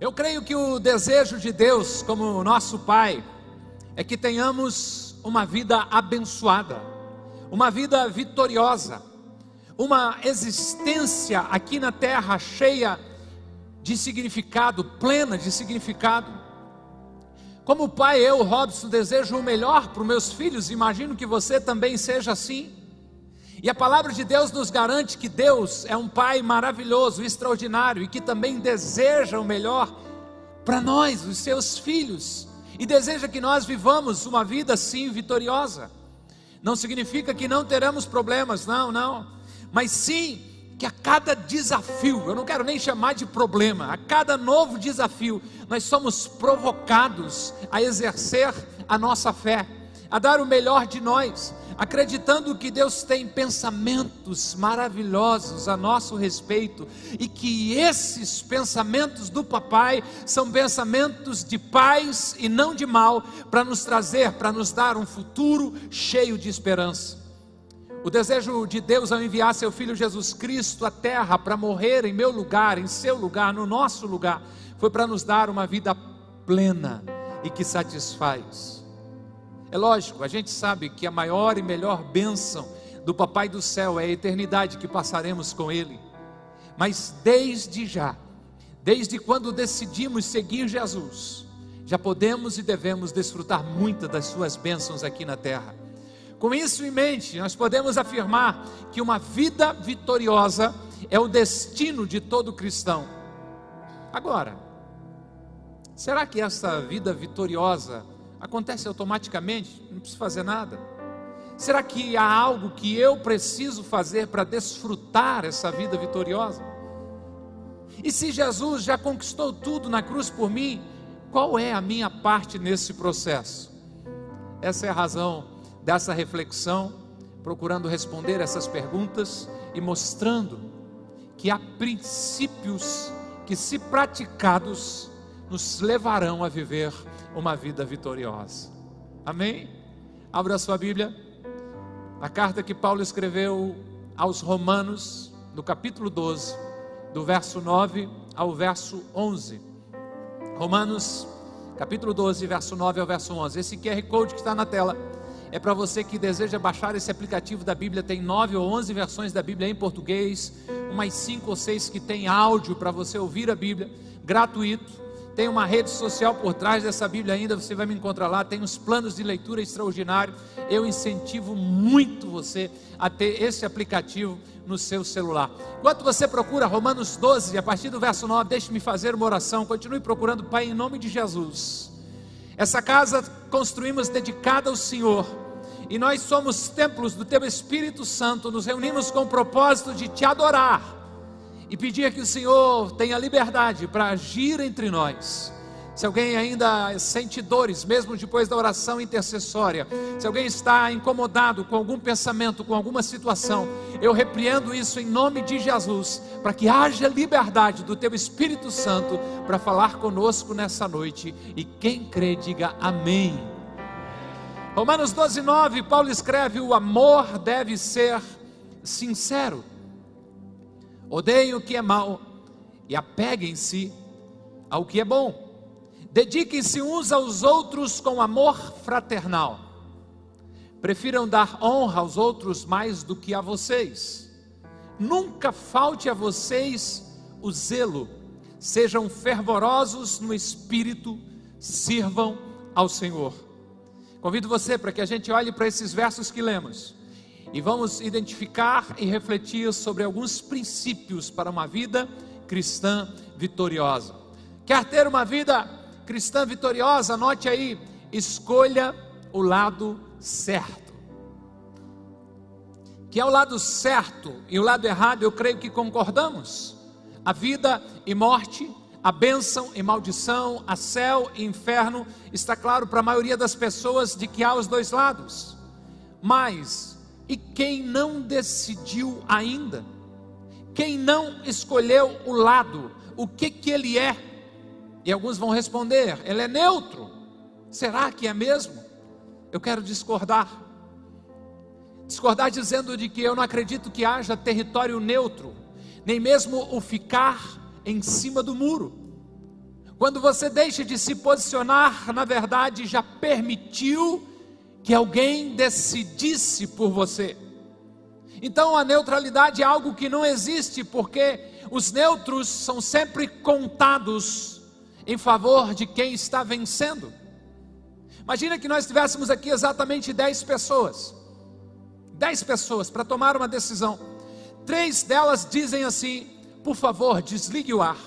Eu creio que o desejo de Deus, como nosso Pai, é que tenhamos uma vida abençoada, uma vida vitoriosa, uma existência aqui na terra cheia de significado, plena de significado. Como pai, eu, Robson, desejo o melhor para os meus filhos, imagino que você também seja assim. E a palavra de Deus nos garante que Deus é um Pai maravilhoso, extraordinário e que também deseja o melhor para nós, os seus filhos, e deseja que nós vivamos uma vida assim vitoriosa. Não significa que não teremos problemas, não, não, mas sim que a cada desafio, eu não quero nem chamar de problema, a cada novo desafio, nós somos provocados a exercer a nossa fé, a dar o melhor de nós, acreditando que Deus tem pensamentos maravilhosos a nosso respeito e que esses pensamentos do Papai são pensamentos de paz e não de mal, para nos trazer, para nos dar um futuro cheio de esperança. O desejo de Deus ao enviar seu Filho Jesus Cristo à terra para morrer em meu lugar, em seu lugar, no nosso lugar, foi para nos dar uma vida plena e que satisfaz. É lógico, a gente sabe que a maior e melhor bênção do Papai do céu é a eternidade que passaremos com Ele. Mas desde já, desde quando decidimos seguir Jesus, já podemos e devemos desfrutar muitas das Suas bênçãos aqui na terra. Com isso em mente, nós podemos afirmar que uma vida vitoriosa é o destino de todo cristão. Agora, será que essa vida vitoriosa acontece automaticamente, não preciso fazer nada. Será que há algo que eu preciso fazer para desfrutar essa vida vitoriosa? E se Jesus já conquistou tudo na cruz por mim, qual é a minha parte nesse processo? Essa é a razão dessa reflexão, procurando responder essas perguntas e mostrando que há princípios que, se praticados, nos levarão a viver uma vida vitoriosa. Amém? Abra sua Bíblia. A carta que Paulo escreveu aos Romanos, no capítulo 12, do verso 9 ao verso 11. Romanos, capítulo 12, verso 9 ao verso 11. Esse QR Code que está na tela é para você que deseja baixar esse aplicativo da Bíblia. Tem nove ou onze versões da Bíblia em português, umas cinco ou seis que tem áudio para você ouvir a Bíblia, gratuito. Tem uma rede social por trás dessa Bíblia ainda, você vai me encontrar lá. Tem uns planos de leitura extraordinários. Eu incentivo muito você a ter esse aplicativo no seu celular. Enquanto você procura Romanos 12, a partir do verso 9, deixe-me fazer uma oração. Continue procurando, Pai, em nome de Jesus. Essa casa construímos dedicada ao Senhor. E nós somos templos do Teu Espírito Santo, nos reunimos com o propósito de Te adorar e pedir que o Senhor tenha liberdade para agir entre nós. Se alguém ainda sente dores, mesmo depois da oração intercessória, se alguém está incomodado com algum pensamento, com alguma situação, eu repreendo isso em nome de Jesus, para que haja liberdade do Teu Espírito Santo para falar conosco nessa noite. E quem crê, diga amém. Romanos 12, 9, Paulo escreve: o amor deve ser sincero. Odeiem o que é mal e apeguem-se ao que é bom. Dediquem-se uns aos outros com amor fraternal. Prefiram dar honra aos outros mais do que a vocês. Nunca falte a vocês o zelo. Sejam fervorosos no espírito, sirvam ao Senhor. Convido você para que a gente olhe para esses versos que lemos e vamos identificar e refletir sobre alguns princípios para uma vida cristã vitoriosa. Quer ter uma vida cristã vitoriosa? Anote aí: escolha o lado certo. Que é o lado certo e o lado errado, eu creio que concordamos. A vida e morte, a bênção e maldição, a céu e inferno, está claro para a maioria das pessoas de que há os dois lados. Mas e quem não decidiu ainda, quem não escolheu o lado, o que que ele é? E alguns vão responder: ele é neutro. Será que é mesmo? Eu quero discordar. Discordar dizendo de que eu não acredito que haja território neutro, nem mesmo o ficar em cima do muro. Quando você deixa de se posicionar, na verdade já permitiu que alguém decidisse por você. Então a neutralidade é algo que não existe, porque os neutros são sempre contados em favor de quem está vencendo. Imagina que nós tivéssemos aqui exatamente 10 pessoas. 10 pessoas para tomar uma decisão. Três delas dizem assim: por favor, desligue o ar.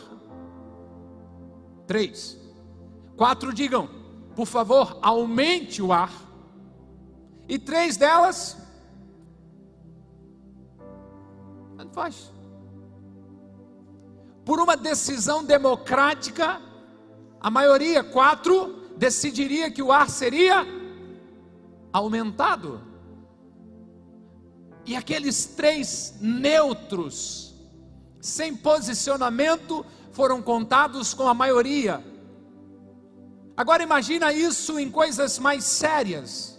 Três. Quatro digam, por favor, aumente o ar. E três delas, não faz. Por uma decisão democrática, a maioria, quatro, decidiria que o ar seria aumentado. E aqueles três neutros, sem posicionamento, foram contados com a maioria. Agora imagina isso em coisas mais sérias,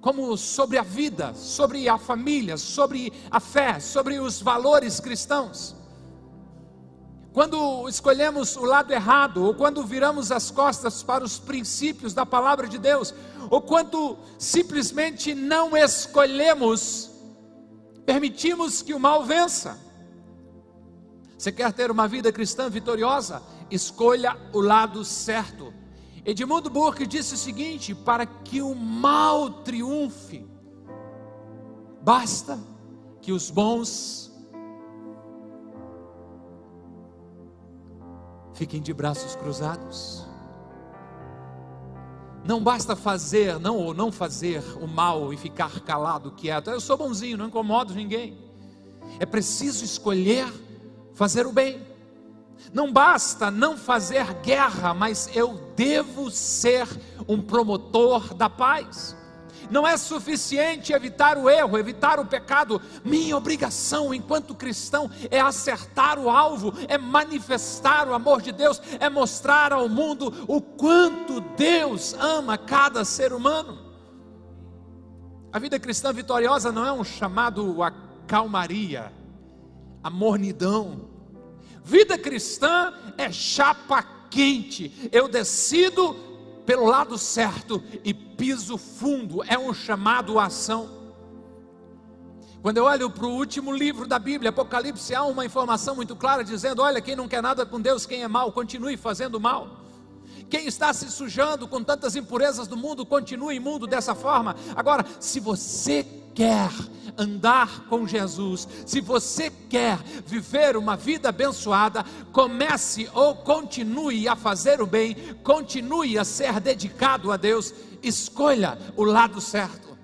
como sobre a vida, sobre a família, sobre a fé, sobre os valores cristãos. Quando escolhemos o lado errado, ou quando viramos as costas para os princípios da palavra de Deus, ou quando simplesmente não escolhemos, permitimos que o mal vença. Você quer ter uma vida cristã vitoriosa? Escolha o lado certo. Edmundo Burke disse o seguinte: para que o mal triunfe, basta que os bons fiquem de braços cruzados. Não basta fazer, não ou não fazer o mal e ficar calado, quieto. Eu sou bonzinho, não incomodo ninguém. É preciso escolher fazer o bem. Não basta não fazer guerra, mas eu devo ser um promotor da paz. Não é suficiente evitar o erro, evitar o pecado. Minha obrigação enquanto cristão é acertar o alvo, é manifestar o amor de Deus, é mostrar ao mundo o quanto Deus ama cada ser humano. A vida cristã vitoriosa não é um chamado a calmaria, a mornidão. Vida cristã é chapa quente. Eu decido pelo lado certo e piso fundo, é um chamado à ação. Quando eu olho para o último livro da Bíblia, Apocalipse, há uma informação muito clara dizendo: olha, quem não quer nada com Deus, quem é mal, continue fazendo mal. Quem está se sujando com tantas impurezas do mundo, continue imundo dessa forma. Agora, se você quer andar com Jesus, se você quer viver uma vida abençoada, comece ou continue a fazer o bem, continue a ser dedicado a Deus, escolha o lado certo.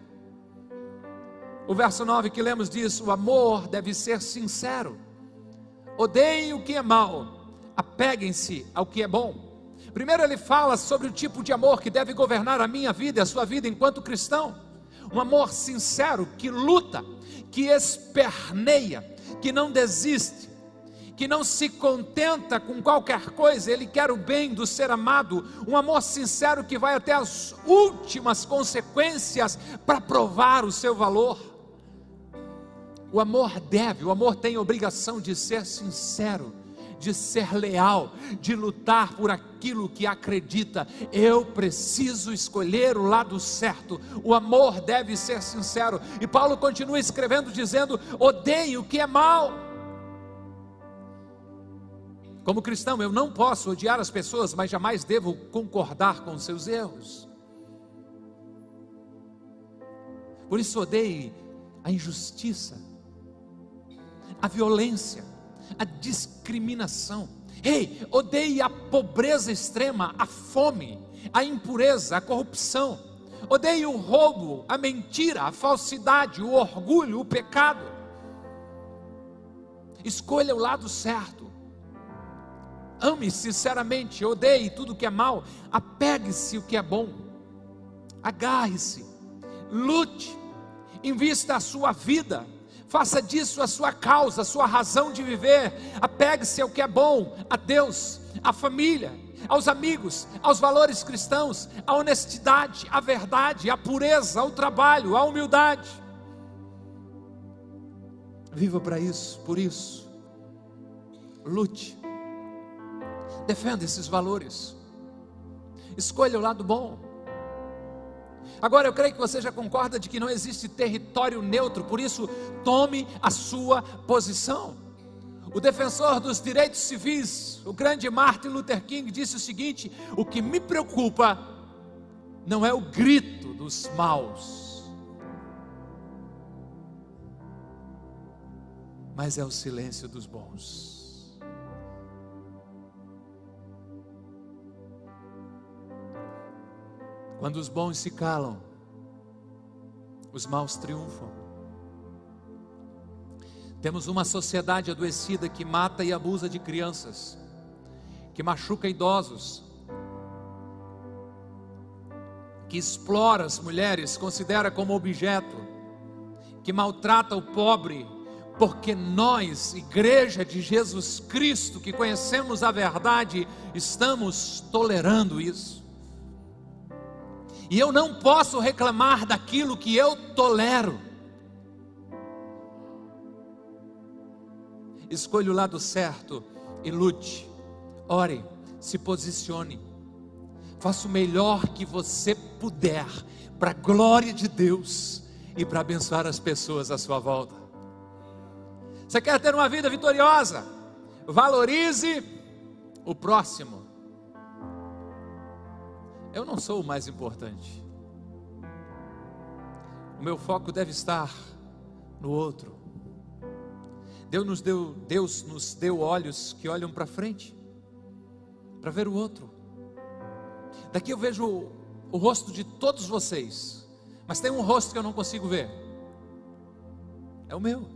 O verso 9 que lemos diz: o amor deve ser sincero, odeiem o que é mal, apeguem-se ao que é bom. Primeiro, ele fala sobre o tipo de amor que deve governar a minha vida e a sua vida enquanto cristão. Um amor sincero que luta, que esperneia, que não desiste, que não se contenta com qualquer coisa, ele quer o bem do ser amado, um amor sincero que vai até as últimas consequências para provar o seu valor. O amor deve, o amor tem obrigação de ser sincero de ser leal, de lutar por aquilo que acredita. Eu preciso escolher o lado certo. O amor deve ser sincero. E Paulo continua escrevendo dizendo: odeio o que é mal. Como cristão, eu não posso odiar as pessoas, mas jamais devo concordar com seus erros. Por isso odeie a injustiça, a violência, a discriminação. Ei, odeie a pobreza extrema, a fome, a impureza, a corrupção. Odeie o roubo, a mentira, a falsidade, o orgulho, o pecado. Escolha o lado certo. Ame sinceramente, odeie tudo que é mal, apegue-se o que é bom. Agarre-se, lute, invista a sua vida Faça disso a sua causa, a sua razão de viver. Apegue-se ao que é bom, a Deus, à família, aos amigos, aos valores cristãos, à honestidade, à verdade, à pureza, ao trabalho, à humildade. Viva para isso, por isso. Lute. Defenda esses valores. Escolha o lado bom. Agora eu creio que você já concorda de que não existe território neutro, por isso tome a sua posição. O defensor dos direitos civis, o grande Martin Luther King, disse o seguinte: O que me preocupa não é o grito dos maus, mas é o silêncio dos bons. Quando os bons se calam, os maus triunfam. Temos uma sociedade adoecida que mata e abusa de crianças, que machuca idosos, que explora as mulheres, considera como objeto, que maltrata o pobre, porque nós, igreja de Jesus Cristo, que conhecemos a verdade, estamos tolerando isso. E eu não posso reclamar daquilo que eu tolero. Escolha o lado certo e lute. Ore, se posicione. Faça o melhor que você puder para a glória de Deus e para abençoar as pessoas à sua volta. Você quer ter uma vida vitoriosa? Valorize o próximo. Eu não sou o mais importante. O meu foco deve estar no outro. Deus nos deu, Deus nos deu olhos que olham para frente, para ver o outro. Daqui eu vejo o, o rosto de todos vocês, mas tem um rosto que eu não consigo ver. É o meu.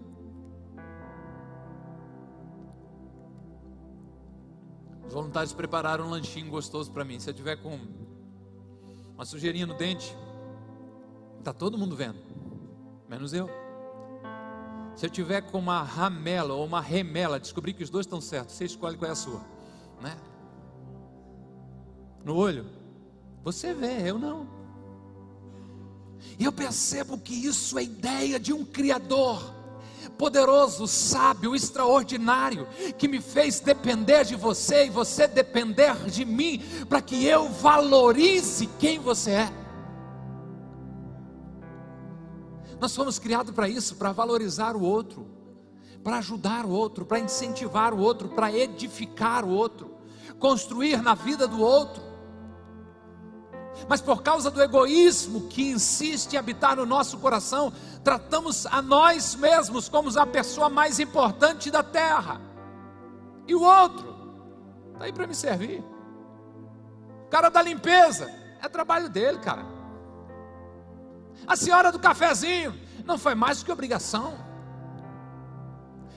Os voluntários prepararam um lanchinho gostoso para mim. Se eu tiver com uma sujeirinha no dente, está todo mundo vendo, menos eu. Se eu tiver com uma ramela ou uma remela, descobrir que os dois estão certos, você escolhe qual é a sua, né? No olho, você vê, eu não. E eu percebo que isso é ideia de um Criador poderoso, sábio, extraordinário, que me fez depender de você e você depender de mim, para que eu valorize quem você é. Nós fomos criados para isso, para valorizar o outro, para ajudar o outro, para incentivar o outro, para edificar o outro, construir na vida do outro mas por causa do egoísmo que insiste em habitar no nosso coração, tratamos a nós mesmos como a pessoa mais importante da terra. E o outro está aí para me servir. O cara da limpeza, é trabalho dele, cara. A senhora do cafezinho, não foi mais do que obrigação.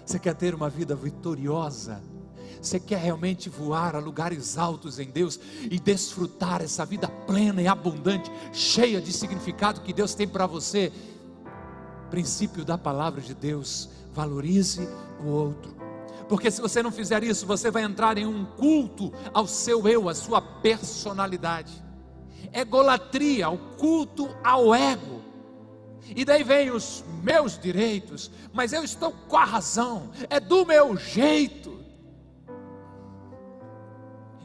Você quer ter uma vida vitoriosa? Você quer realmente voar a lugares altos em Deus e desfrutar essa vida plena e abundante, cheia de significado que Deus tem para você? Princípio da palavra de Deus: valorize o outro. Porque se você não fizer isso, você vai entrar em um culto ao seu eu, à sua personalidade. Egolatria, o culto ao ego. E daí vem os meus direitos, mas eu estou com a razão, é do meu jeito.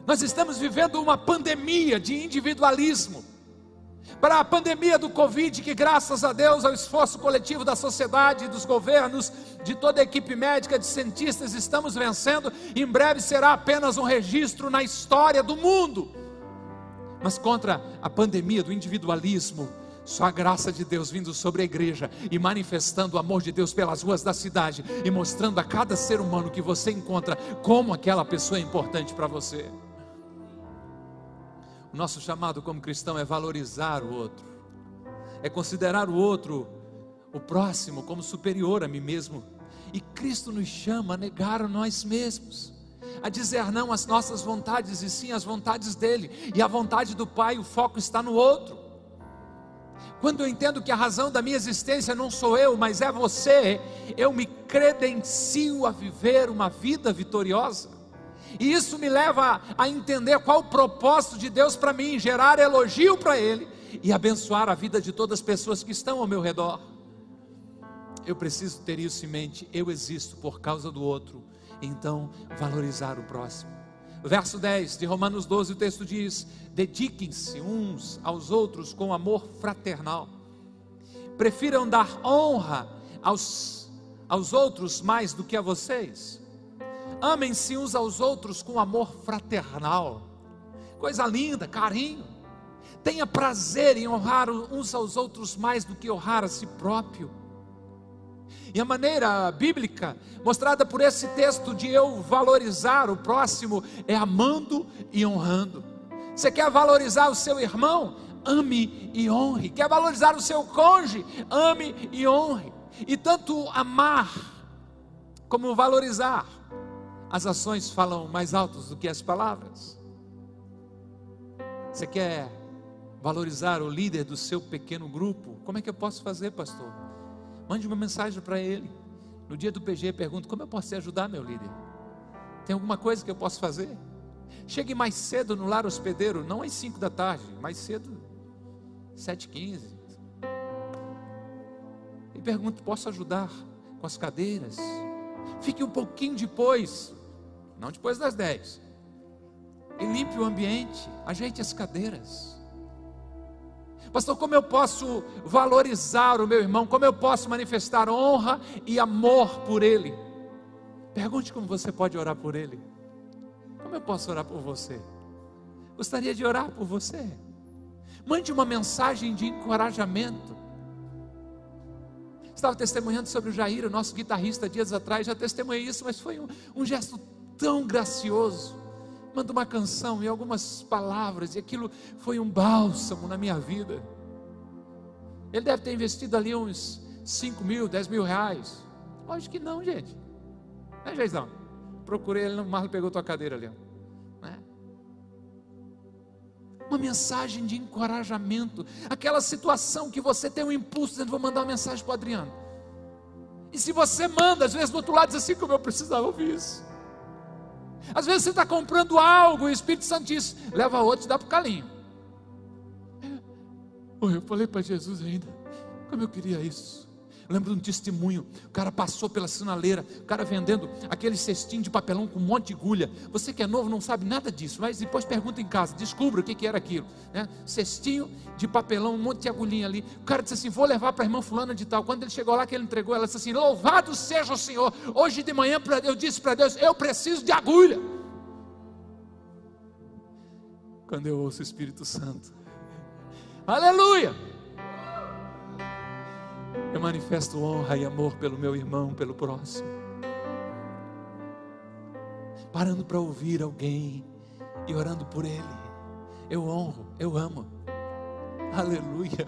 Nós estamos vivendo uma pandemia de individualismo. Para a pandemia do Covid, que graças a Deus, ao esforço coletivo da sociedade, dos governos, de toda a equipe médica, de cientistas, estamos vencendo, em breve será apenas um registro na história do mundo. Mas contra a pandemia do individualismo, só a graça de Deus vindo sobre a igreja e manifestando o amor de Deus pelas ruas da cidade e mostrando a cada ser humano que você encontra como aquela pessoa é importante para você. Nosso chamado como cristão é valorizar o outro, é considerar o outro, o próximo, como superior a mim mesmo. E Cristo nos chama a negar a nós mesmos, a dizer não às nossas vontades e sim às vontades dele. E a vontade do Pai, o foco está no outro. Quando eu entendo que a razão da minha existência não sou eu, mas é você, eu me credencio a viver uma vida vitoriosa. E isso me leva a entender qual o propósito de Deus para mim, gerar elogio para Ele e abençoar a vida de todas as pessoas que estão ao meu redor. Eu preciso ter isso em mente. Eu existo por causa do outro. Então, valorizar o próximo. Verso 10 de Romanos 12, o texto diz: Dediquem-se uns aos outros com amor fraternal. Prefiram dar honra aos, aos outros mais do que a vocês. Amem-se uns aos outros com amor fraternal. Coisa linda, carinho. Tenha prazer em honrar uns aos outros mais do que honrar a si próprio. E a maneira bíblica mostrada por esse texto de eu valorizar o próximo é amando e honrando. Você quer valorizar o seu irmão? Ame e honre. Quer valorizar o seu cônjuge? Ame e honre. E tanto amar como valorizar, as ações falam mais altos do que as palavras. Você quer valorizar o líder do seu pequeno grupo? Como é que eu posso fazer, pastor? Mande uma mensagem para ele. No dia do PG, pergunto: como eu posso te ajudar, meu líder? Tem alguma coisa que eu posso fazer? Chegue mais cedo no lar hospedeiro, não às 5 da tarde, mais cedo, 7h15. E pergunto: posso ajudar com as cadeiras? Fique um pouquinho depois, não depois das 10. E limpe o ambiente, ajeite as cadeiras. Pastor, como eu posso valorizar o meu irmão? Como eu posso manifestar honra e amor por ele? Pergunte como você pode orar por ele. Como eu posso orar por você? Gostaria de orar por você. Mande uma mensagem de encorajamento. Estava testemunhando sobre o Jair, o nosso guitarrista, dias atrás. Já testemunhei isso, mas foi um, um gesto tão gracioso manda uma canção e algumas palavras, e aquilo foi um bálsamo na minha vida. Ele deve ter investido ali uns 5 mil, 10 mil reais. Lógico que não, gente. Né, Geizão? Procurei ele, o Marlon pegou tua cadeira ali. Né? Uma mensagem de encorajamento. Aquela situação que você tem um impulso, dizendo, vou mandar uma mensagem para o Adriano. E se você manda, às vezes do outro lado diz assim, como eu precisava ouvir isso. Às vezes você está comprando algo o Espírito Santo diz: leva outro e dá para o calinho. Eu falei para Jesus ainda, como eu queria isso. Lembro de um testemunho, o cara passou pela sinaleira, o cara vendendo aquele cestinho de papelão com um monte de agulha. Você que é novo não sabe nada disso, mas depois pergunta em casa, descubra o que, que era aquilo. Né? Cestinho de papelão, um monte de agulhinha ali. O cara disse assim: vou levar para a irmã fulana de tal. Quando ele chegou lá que ele entregou, ela disse assim: louvado seja o Senhor. Hoje de manhã eu disse para Deus: eu preciso de agulha. Quando eu ouço o Espírito Santo, aleluia! Eu manifesto honra e amor pelo meu irmão, pelo próximo. Parando para ouvir alguém e orando por ele. Eu honro, eu amo. Aleluia.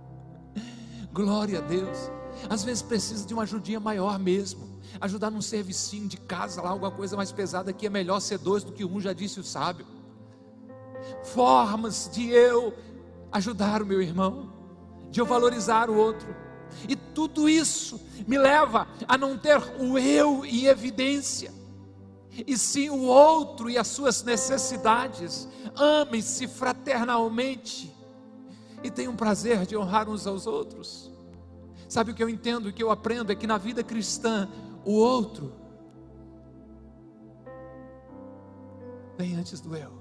Glória a Deus. Às vezes precisa de uma ajudinha maior mesmo. Ajudar num servicinho de casa lá, alguma coisa mais pesada que é melhor ser dois do que um, já disse o sábio. Formas de eu ajudar o meu irmão de eu valorizar o outro. E tudo isso me leva a não ter o eu em evidência, e sim o outro e as suas necessidades. Amem-se fraternalmente e tenham prazer de honrar uns aos outros. Sabe o que eu entendo, o que eu aprendo é que na vida cristã, o outro vem antes do eu.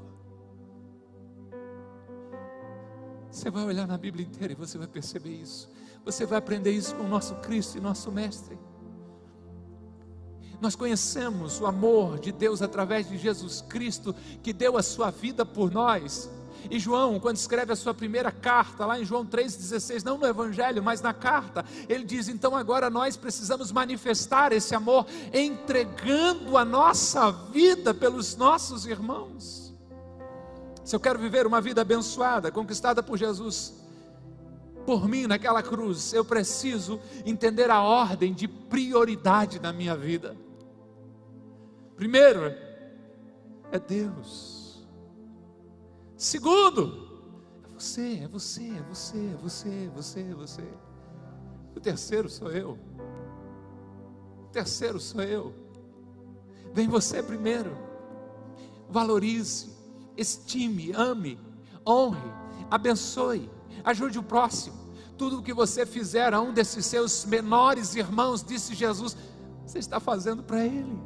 Você vai olhar na Bíblia inteira e você vai perceber isso. Você vai aprender isso com o nosso Cristo e nosso Mestre. Nós conhecemos o amor de Deus através de Jesus Cristo, que deu a sua vida por nós. E João, quando escreve a sua primeira carta, lá em João 3,16, não no Evangelho, mas na carta, ele diz: então agora nós precisamos manifestar esse amor, entregando a nossa vida pelos nossos irmãos. Se eu quero viver uma vida abençoada, conquistada por Jesus, por mim naquela cruz, eu preciso entender a ordem de prioridade na minha vida. Primeiro, é Deus. Segundo, é você, é você, é você, é você, é você, é você. O terceiro sou eu. O terceiro sou eu. Vem você primeiro. Valorize estime, ame, honre, abençoe, ajude o próximo. Tudo o que você fizer a um desses seus menores irmãos, disse Jesus, você está fazendo para Ele.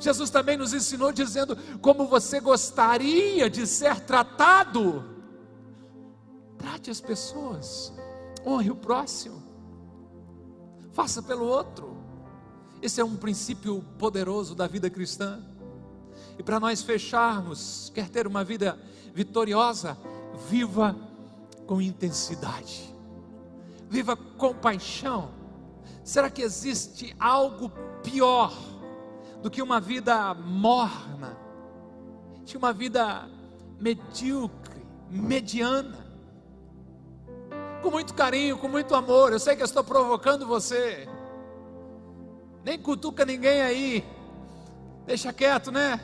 Jesus também nos ensinou dizendo como você gostaria de ser tratado. Trate as pessoas, honre o próximo, faça pelo outro. Esse é um princípio poderoso da vida cristã. E para nós fecharmos, quer ter uma vida vitoriosa, viva com intensidade, viva com paixão. Será que existe algo pior do que uma vida morna, de uma vida medíocre, mediana? Com muito carinho, com muito amor. Eu sei que eu estou provocando você. Nem cutuca ninguém aí. Deixa quieto, né?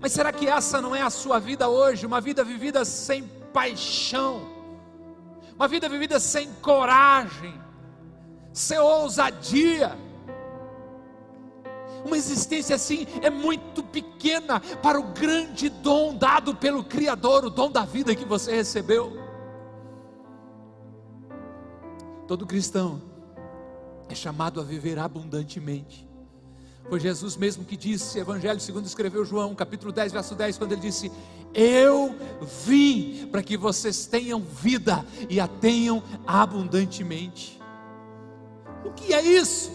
Mas será que essa não é a sua vida hoje? Uma vida vivida sem paixão, uma vida vivida sem coragem, sem ousadia. Uma existência assim é muito pequena para o grande dom dado pelo Criador, o dom da vida que você recebeu. Todo cristão é chamado a viver abundantemente. Foi Jesus mesmo que disse, Evangelho segundo escreveu João, capítulo 10, verso 10, quando ele disse: Eu vim para que vocês tenham vida e a tenham abundantemente. O que é isso?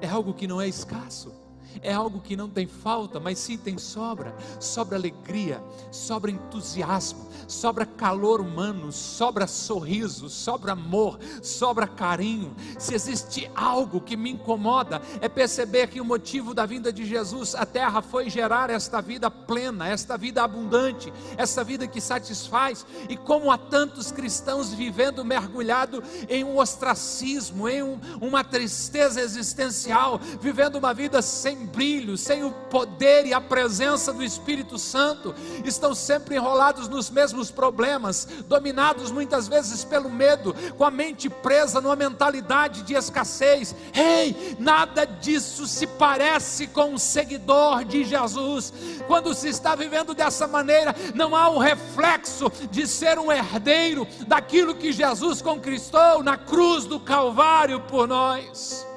É algo que não é escasso é algo que não tem falta, mas sim tem sobra. Sobra alegria, sobra entusiasmo, sobra calor humano, sobra sorriso, sobra amor, sobra carinho. Se existe algo que me incomoda, é perceber que o motivo da vinda de Jesus à terra foi gerar esta vida plena, esta vida abundante, esta vida que satisfaz. E como há tantos cristãos vivendo mergulhado em um ostracismo, em um, uma tristeza existencial, vivendo uma vida sem brilho, sem o poder e a presença do Espírito Santo, estão sempre enrolados nos mesmos problemas, dominados muitas vezes pelo medo, com a mente presa numa mentalidade de escassez. Ei, nada disso se parece com um seguidor de Jesus. Quando se está vivendo dessa maneira, não há um reflexo de ser um herdeiro daquilo que Jesus conquistou na cruz do Calvário por nós.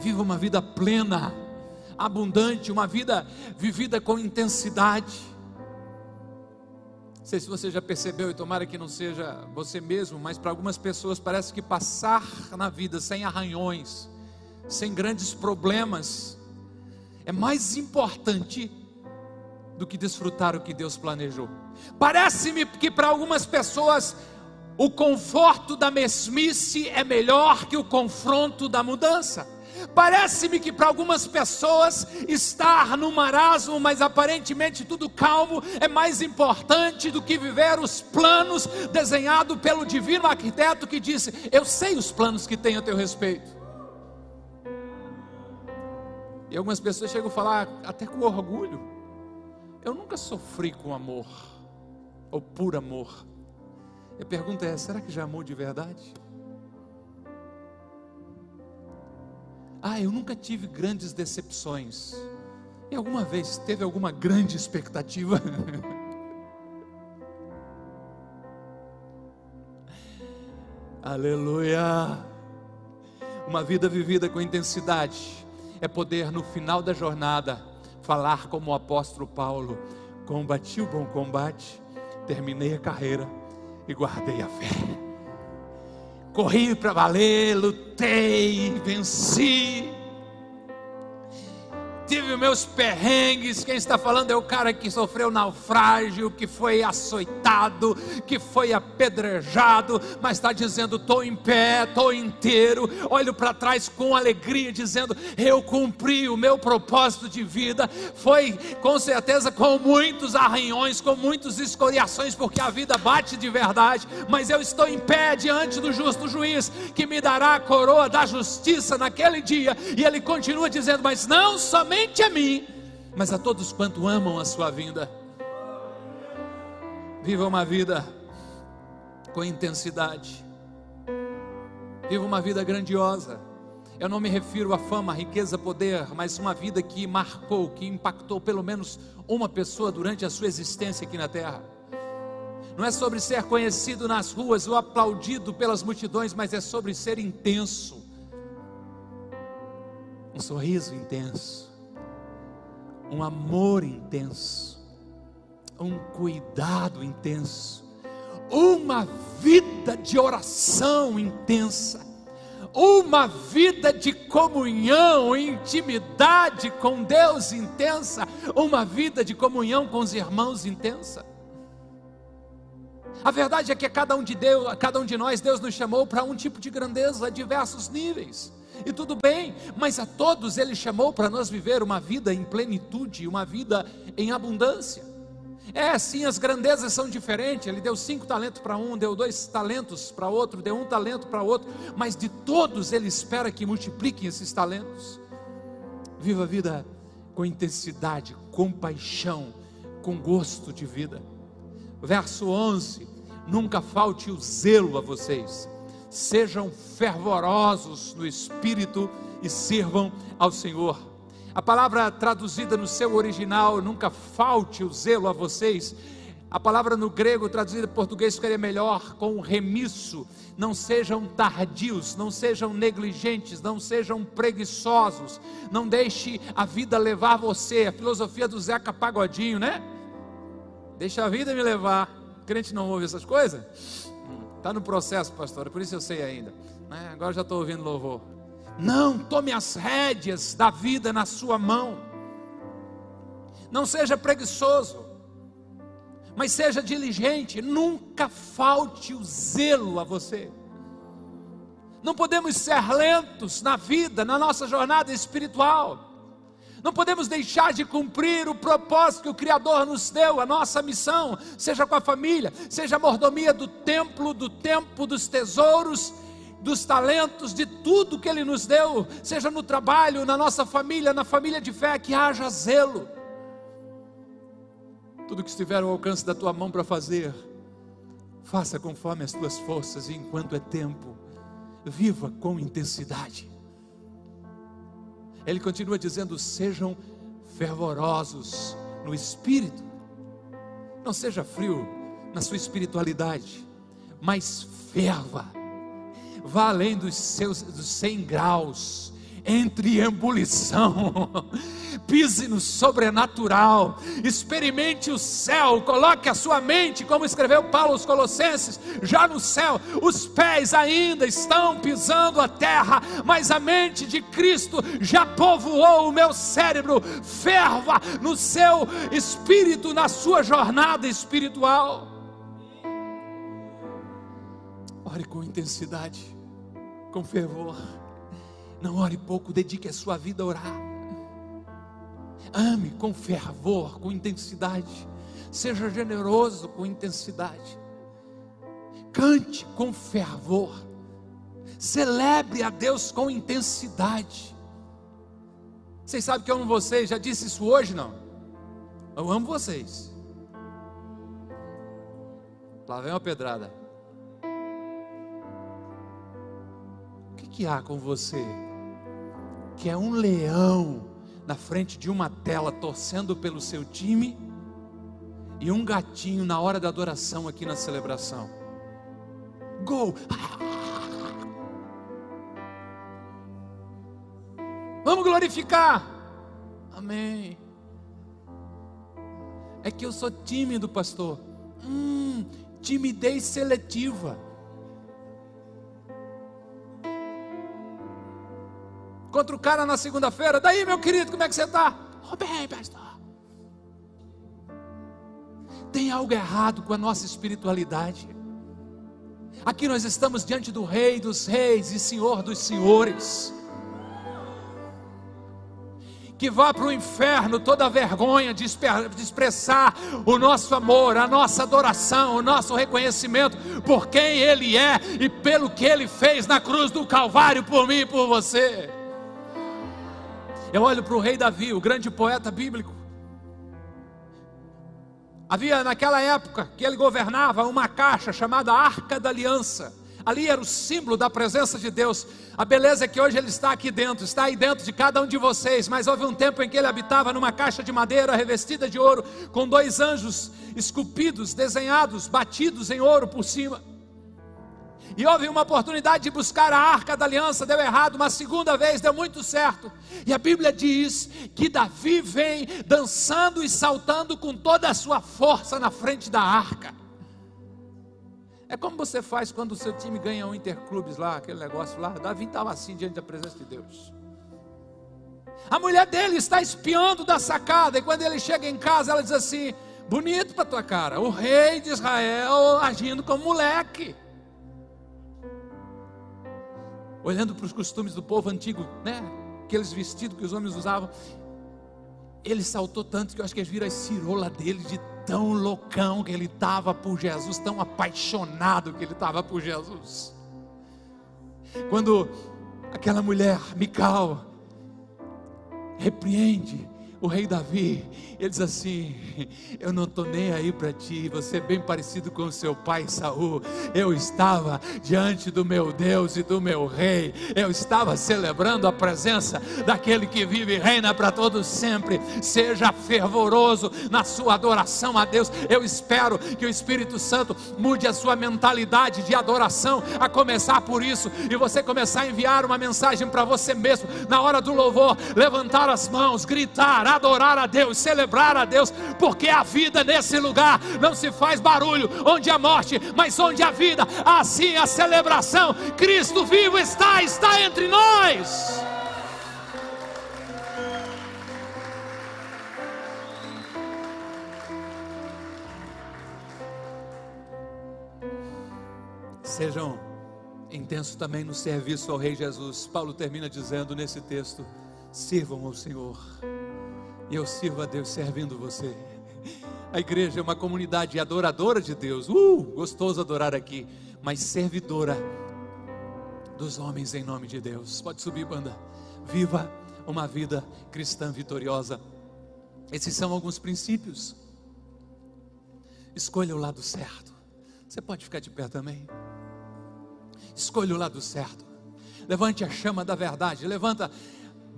Viva uma vida plena, abundante, uma vida vivida com intensidade. Não sei se você já percebeu, e tomara que não seja você mesmo, mas para algumas pessoas parece que passar na vida sem arranhões, sem grandes problemas, é mais importante do que desfrutar o que Deus planejou. Parece-me que para algumas pessoas o conforto da mesmice é melhor que o confronto da mudança. Parece-me que para algumas pessoas estar no marasmo, mas aparentemente tudo calmo, é mais importante do que viver os planos desenhados pelo divino arquiteto que disse: Eu sei os planos que tenho a teu respeito. E algumas pessoas chegam a falar, até com orgulho: Eu nunca sofri com amor, ou por amor. E a pergunta é: será que já amou de verdade? Ah, eu nunca tive grandes decepções. E alguma vez teve alguma grande expectativa? Aleluia! Uma vida vivida com intensidade é poder no final da jornada falar como o apóstolo Paulo: combati o bom combate, terminei a carreira e guardei a fé corri para valer, lutei, venci tive meus perrengues. Quem está falando é o cara que sofreu naufrágio, que foi açoitado, que foi apedrejado, mas está dizendo: estou em pé, estou inteiro. Olho para trás com alegria, dizendo: eu cumpri o meu propósito de vida. Foi com certeza com muitos arranhões, com muitas escoriações, porque a vida bate de verdade, mas eu estou em pé diante do justo juiz, que me dará a coroa da justiça naquele dia. E ele continua dizendo: mas não somente somente a mim, mas a todos quanto amam a sua vinda. Viva uma vida com intensidade. Viva uma vida grandiosa. Eu não me refiro a fama, riqueza, poder, mas uma vida que marcou, que impactou pelo menos uma pessoa durante a sua existência aqui na terra. Não é sobre ser conhecido nas ruas ou aplaudido pelas multidões, mas é sobre ser intenso um sorriso intenso, um amor intenso, um cuidado intenso, uma vida de oração intensa, uma vida de comunhão, intimidade com Deus intensa, uma vida de comunhão com os irmãos intensa. A verdade é que a cada um de Deus, a cada um de nós, Deus nos chamou para um tipo de grandeza a diversos níveis. E tudo bem, mas a todos ele chamou para nós viver uma vida em plenitude, uma vida em abundância. É, sim, as grandezas são diferentes. Ele deu cinco talentos para um, deu dois talentos para outro, deu um talento para outro, mas de todos ele espera que multipliquem esses talentos. Viva a vida com intensidade, com paixão, com gosto de vida. Verso 11: Nunca falte o zelo a vocês, sejam fervorosos no espírito e sirvam ao Senhor. A palavra traduzida no seu original, nunca falte o zelo a vocês. A palavra no grego traduzida em português ficaria melhor com remisso. Não sejam tardios, não sejam negligentes, não sejam preguiçosos. Não deixe a vida levar você. A filosofia do Zeca Pagodinho, né? Deixa a vida me levar. O crente não ouve essas coisas? Está no processo, pastor, por isso eu sei ainda. Né? Agora já estou ouvindo louvor. Não, tome as rédeas da vida na sua mão. Não seja preguiçoso, mas seja diligente. Nunca falte o zelo a você. Não podemos ser lentos na vida, na nossa jornada espiritual. Não podemos deixar de cumprir o propósito que o Criador nos deu, a nossa missão, seja com a família, seja a mordomia do templo, do tempo, dos tesouros dos talentos, de tudo que Ele nos deu, seja no trabalho, na nossa família, na família de fé, que haja zelo. Tudo que estiver ao alcance da tua mão para fazer, faça conforme as tuas forças, e enquanto é tempo, viva com intensidade. Ele continua dizendo: sejam fervorosos no espírito, não seja frio na sua espiritualidade, mas ferva. Vá além dos seus dos 100 graus, entre em ebulição, pise no sobrenatural, experimente o céu, coloque a sua mente, como escreveu Paulo aos Colossenses, já no céu, os pés ainda estão pisando a terra, mas a mente de Cristo já povoou o meu cérebro, ferva no seu espírito, na sua jornada espiritual. Ore com intensidade com fervor. Não ore pouco, dedique a sua vida a orar. Ame com fervor, com intensidade. Seja generoso com intensidade. Cante com fervor. Celebre a Deus com intensidade. Vocês sabem que eu amo vocês, já disse isso hoje não? Eu amo vocês. Lá vem uma pedrada. que há com você? Que é um leão na frente de uma tela torcendo pelo seu time e um gatinho na hora da adoração aqui na celebração. Gol! Vamos glorificar. Amém. É que eu sou tímido, pastor. Hum, timidez seletiva. Contra o cara na segunda-feira. Daí, meu querido, como é que você está? Oh, bem, pastor. Tem algo errado com a nossa espiritualidade. Aqui nós estamos diante do Rei dos Reis e Senhor dos Senhores. Que vá para o inferno toda a vergonha de expressar o nosso amor, a nossa adoração, o nosso reconhecimento por quem Ele é e pelo que Ele fez na cruz do Calvário por mim e por você. Eu olho para o rei Davi, o grande poeta bíblico. Havia naquela época que ele governava uma caixa chamada Arca da Aliança. Ali era o símbolo da presença de Deus. A beleza é que hoje ele está aqui dentro, está aí dentro de cada um de vocês. Mas houve um tempo em que ele habitava numa caixa de madeira revestida de ouro, com dois anjos esculpidos, desenhados, batidos em ouro por cima. E houve uma oportunidade de buscar a arca da aliança, deu errado, uma segunda vez deu muito certo. E a Bíblia diz que Davi vem dançando e saltando com toda a sua força na frente da arca. É como você faz quando o seu time ganha um interclubes lá, aquele negócio lá. Davi estava assim diante da presença de Deus. A mulher dele está espiando da sacada, e quando ele chega em casa, ela diz assim: Bonito para tua cara, o rei de Israel agindo como moleque olhando para os costumes do povo antigo, né? Aqueles vestidos que os homens usavam. Ele saltou tanto que eu acho que eles viram a cirola dele de tão loucão que ele estava por Jesus, tão apaixonado que ele estava por Jesus. Quando aquela mulher, Mical, repreende o rei Davi, ele diz assim: Eu não estou nem aí para ti, você é bem parecido com o seu pai Saul. Eu estava diante do meu Deus e do meu rei, eu estava celebrando a presença daquele que vive e reina para todos sempre. Seja fervoroso na sua adoração a Deus. Eu espero que o Espírito Santo mude a sua mentalidade de adoração, a começar por isso, e você começar a enviar uma mensagem para você mesmo, na hora do louvor, levantar as mãos, gritar adorar a Deus, celebrar a Deus, porque a vida nesse lugar não se faz barulho, onde a morte, mas onde a vida, assim a celebração, Cristo vivo está, está entre nós. Sejam intensos também no serviço ao Rei Jesus. Paulo termina dizendo nesse texto: sirvam ao Senhor e eu sirvo a Deus servindo você. A igreja é uma comunidade adoradora de Deus. Uh, gostoso adorar aqui, mas servidora dos homens em nome de Deus. Pode subir, banda. Viva uma vida cristã vitoriosa. Esses são alguns princípios. Escolha o lado certo. Você pode ficar de pé também. Escolha o lado certo. Levante a chama da verdade. Levanta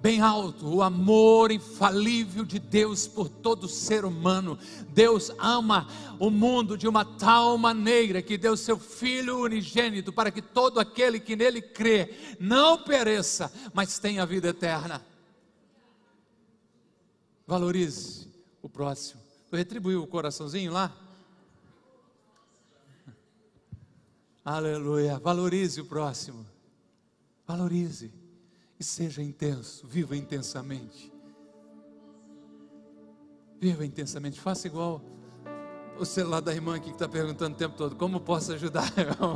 bem alto, o amor infalível de Deus por todo ser humano. Deus ama o mundo de uma tal maneira que deu seu Filho unigênito para que todo aquele que nele crê não pereça, mas tenha vida eterna. Valorize o próximo. Tu retribuiu o coraçãozinho lá? Aleluia. Valorize o próximo. Valorize e seja intenso, viva intensamente. Viva intensamente, faça igual o celular da irmã aqui que está perguntando o tempo todo: como posso ajudar?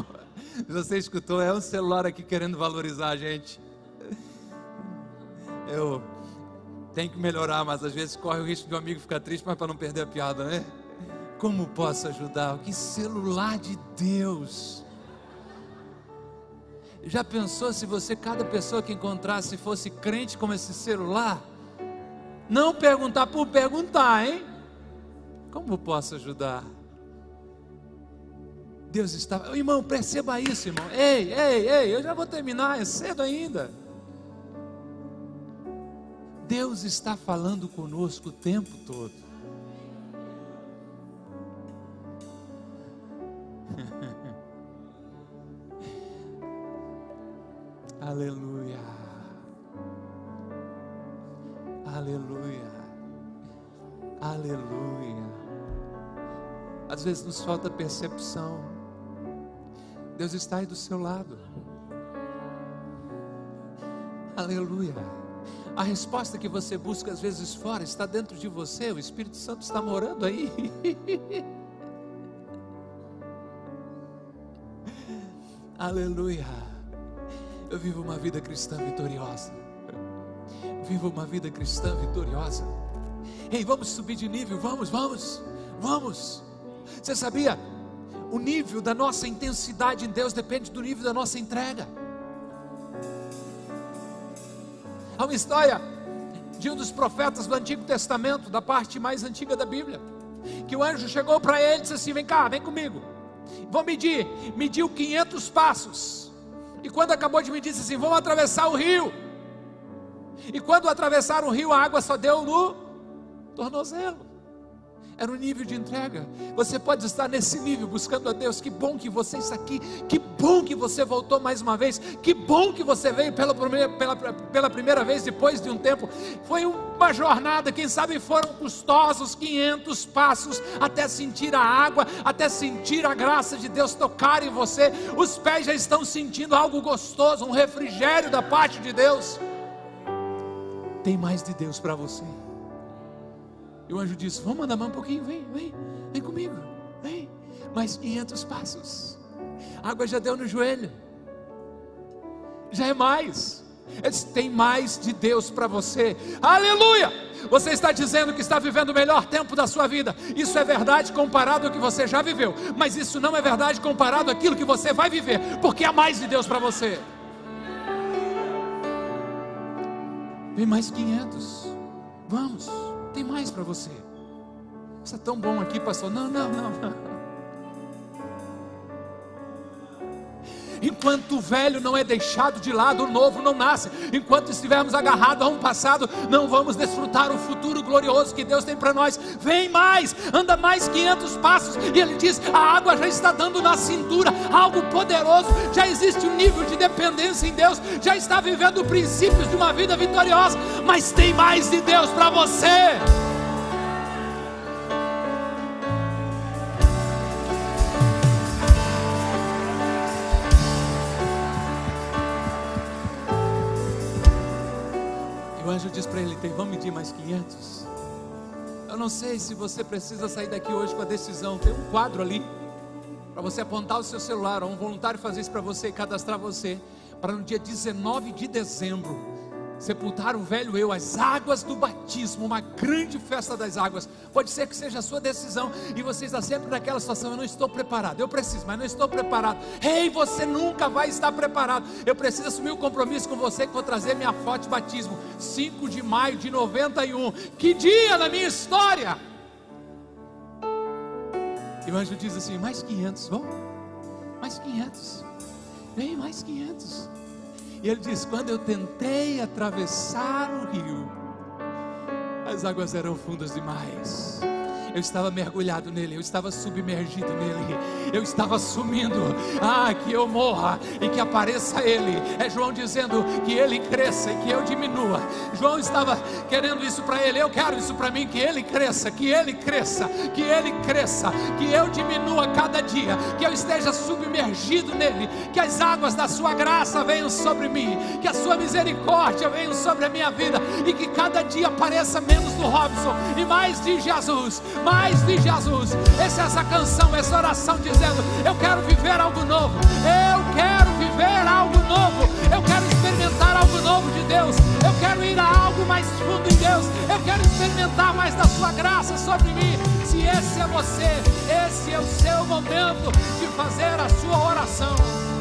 Você escutou? É um celular aqui querendo valorizar a gente. Eu tenho que melhorar, mas às vezes corre o risco de um amigo ficar triste, mas para não perder a piada, né? Como posso ajudar? Que celular de Deus! Já pensou se você, cada pessoa que encontrasse, fosse crente como esse celular? Não perguntar por perguntar, hein? Como posso ajudar? Deus está. Irmão, perceba isso, irmão. Ei, ei, ei, eu já vou terminar, é cedo ainda. Deus está falando conosco o tempo todo. Aleluia. Aleluia. Aleluia. Às vezes nos falta percepção. Deus está aí do seu lado. Aleluia. A resposta que você busca às vezes fora está dentro de você, o Espírito Santo está morando aí. Aleluia. Eu vivo uma vida cristã vitoriosa. Vivo uma vida cristã vitoriosa. Ei, vamos subir de nível, vamos, vamos, vamos. Você sabia? O nível da nossa intensidade em Deus depende do nível da nossa entrega. Há uma história de um dos profetas do Antigo Testamento, da parte mais antiga da Bíblia, que o anjo chegou para ele e disse assim: Vem cá, vem comigo. Vou medir, mediu 500 passos. E quando acabou de me disse assim: vamos atravessar o rio. E quando atravessaram o rio, a água só deu no tornozelo. Era um nível de entrega. Você pode estar nesse nível buscando a Deus. Que bom que você está aqui. Que bom que você voltou mais uma vez. Que bom que você veio pela primeira, pela, pela primeira vez depois de um tempo. Foi uma jornada. Quem sabe foram custosos 500 passos até sentir a água, até sentir a graça de Deus tocar em você. Os pés já estão sentindo algo gostoso, um refrigério da parte de Deus. Tem mais de Deus para você. E o anjo disse: Vamos andar mais um pouquinho, vem, vem, vem comigo, vem. Mais 500 passos. A água já deu no joelho. Já é mais. Ele disse, tem mais de Deus para você. Aleluia! Você está dizendo que está vivendo o melhor tempo da sua vida. Isso é verdade comparado ao que você já viveu. Mas isso não é verdade comparado àquilo que você vai viver. Porque há mais de Deus para você. Vem mais 500. Vamos mais para você. Isso é tão bom aqui, pastor. Não, não, não, não. Enquanto o velho não é deixado de lado, o novo não nasce. Enquanto estivermos agarrados a um passado, não vamos desfrutar o futuro glorioso que Deus tem para nós. Vem mais, anda mais 500 passos. E ele diz: a água já está dando na cintura, algo poderoso. Já existe um nível de dependência em Deus. Já está vivendo princípios de uma vida vitoriosa. Mas tem mais de Deus para você. Para ele: tem, vamos medir mais 500. Eu não sei se você precisa sair daqui hoje com a decisão. Tem um quadro ali para você apontar o seu celular, ou um voluntário fazer isso para você e cadastrar você, para no dia 19 de dezembro sepultar o velho eu, as águas do batismo, uma grande festa das águas. Pode ser que seja a sua decisão e você está sempre naquela situação: eu não estou preparado, eu preciso, mas não estou preparado. Ei, você nunca vai estar preparado. Eu preciso assumir o um compromisso com você que vou trazer minha foto de batismo, 5 de maio de 91. Que dia da minha história! E o anjo diz assim: mais 500, vamos? Mais 500, vem mais 500. E ele diz: Quando eu tentei atravessar o rio, as águas eram fundas demais eu estava mergulhado nele, eu estava submergido nele, eu estava sumindo. Ah, que eu morra e que apareça ele. É João dizendo que ele cresça e que eu diminua. João estava querendo isso para ele, eu quero isso para mim, que ele cresça, que ele cresça, que ele cresça, que eu diminua cada dia, que eu esteja submergido nele, que as águas da sua graça venham sobre mim, que a sua misericórdia venha sobre a minha vida e que cada dia pareça menos do Robson e mais de Jesus mais de Jesus. Essa é essa canção, essa oração dizendo: Eu quero viver algo novo. Eu quero viver algo novo. Eu quero experimentar algo novo de Deus. Eu quero ir a algo mais fundo em Deus. Eu quero experimentar mais da sua graça sobre mim. Se esse é você, esse é o seu momento de fazer a sua oração.